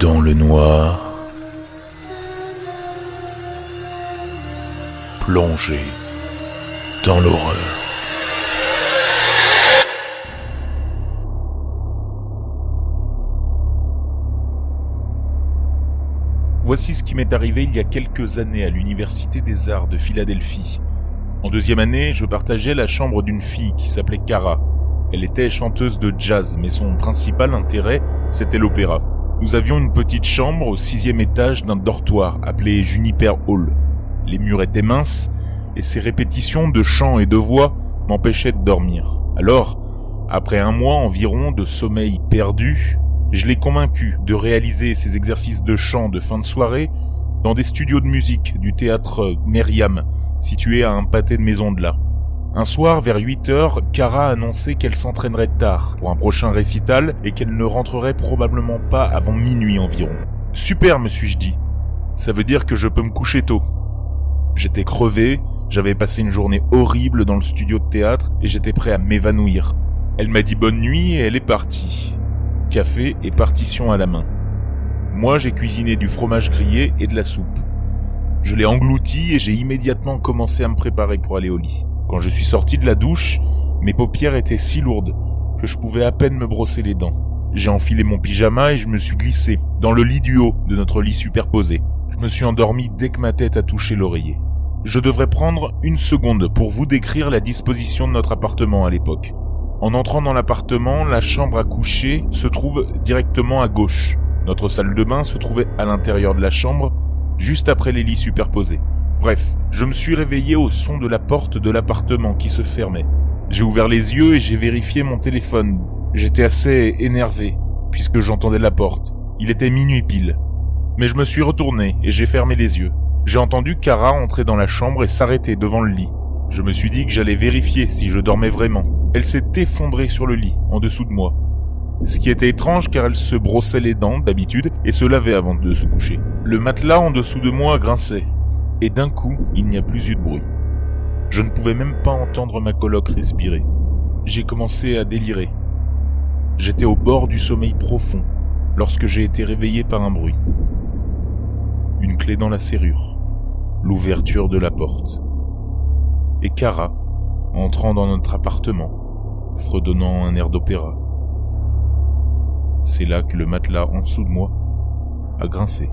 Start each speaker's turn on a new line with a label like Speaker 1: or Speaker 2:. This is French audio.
Speaker 1: Dans le noir, plongé dans l'horreur.
Speaker 2: Voici ce qui m'est arrivé il y a quelques années à l'Université des Arts de Philadelphie. En deuxième année, je partageais la chambre d'une fille qui s'appelait Cara. Elle était chanteuse de jazz, mais son principal intérêt, c'était l'opéra. Nous avions une petite chambre au sixième étage d'un dortoir appelé Juniper Hall. Les murs étaient minces, et ces répétitions de chants et de voix m'empêchaient de dormir. Alors, après un mois environ de sommeil perdu, je l'ai convaincu de réaliser ces exercices de chant de fin de soirée dans des studios de musique du théâtre Myriam, situé à un pâté de maison de là. Un soir, vers 8 heures, Cara a annoncé qu'elle s'entraînerait tard pour un prochain récital et qu'elle ne rentrerait probablement pas avant minuit environ. Super, me suis-je dit. Ça veut dire que je peux me coucher tôt. J'étais crevé, j'avais passé une journée horrible dans le studio de théâtre et j'étais prêt à m'évanouir. Elle m'a dit bonne nuit et elle est partie café et partition à la main. Moi, j'ai cuisiné du fromage grillé et de la soupe. Je l'ai englouti et j'ai immédiatement commencé à me préparer pour aller au lit. Quand je suis sorti de la douche, mes paupières étaient si lourdes que je pouvais à peine me brosser les dents. J'ai enfilé mon pyjama et je me suis glissé dans le lit du haut de notre lit superposé. Je me suis endormi dès que ma tête a touché l'oreiller. Je devrais prendre une seconde pour vous décrire la disposition de notre appartement à l'époque. En entrant dans l'appartement, la chambre à coucher se trouve directement à gauche. Notre salle de bain se trouvait à l'intérieur de la chambre, juste après les lits superposés. Bref, je me suis réveillé au son de la porte de l'appartement qui se fermait. J'ai ouvert les yeux et j'ai vérifié mon téléphone. J'étais assez énervé, puisque j'entendais la porte. Il était minuit pile. Mais je me suis retourné et j'ai fermé les yeux. J'ai entendu Cara entrer dans la chambre et s'arrêter devant le lit. Je me suis dit que j'allais vérifier si je dormais vraiment. Elle s'est effondrée sur le lit, en dessous de moi. Ce qui était étrange car elle se brossait les dents d'habitude et se lavait avant de se coucher. Le matelas en dessous de moi grinçait. Et d'un coup, il n'y a plus eu de bruit. Je ne pouvais même pas entendre ma coloc respirer. J'ai commencé à délirer. J'étais au bord du sommeil profond lorsque j'ai été réveillé par un bruit. Une clé dans la serrure. L'ouverture de la porte. Et Cara, entrant dans notre appartement, fredonnant un air d'opéra. C'est là que le matelas en dessous de moi a grincé.